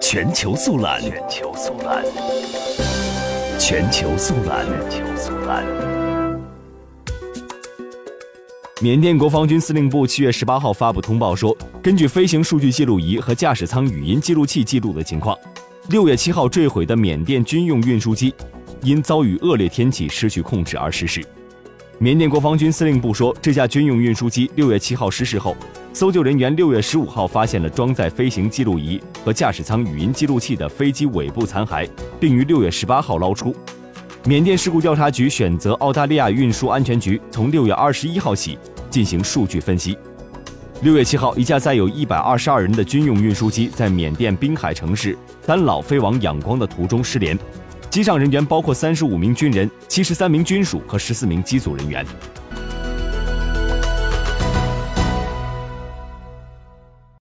全球速览，全球速览，全球速览，全球速览。缅甸国防军司令部七月十八号发布通报说，根据飞行数据记录仪和驾驶舱语音记录器记录的情况，六月七号坠毁的缅甸军用运输机因遭遇恶劣天气失去控制而失事。缅甸国防军司令部说，这架军用运输机六月七号失事后，搜救人员六月十五号发现了装载飞行记录仪和驾驶舱语音记录器的飞机尾部残骸，并于六月十八号捞出。缅甸事故调查局选择澳大利亚运输安全局从六月二十一号起进行数据分析。六月七号，一架载有一百二十二人的军用运输机在缅甸滨海城市丹老飞往仰光的途中失联。机上人员包括三十五名军人、七十三名军属和十四名机组人员。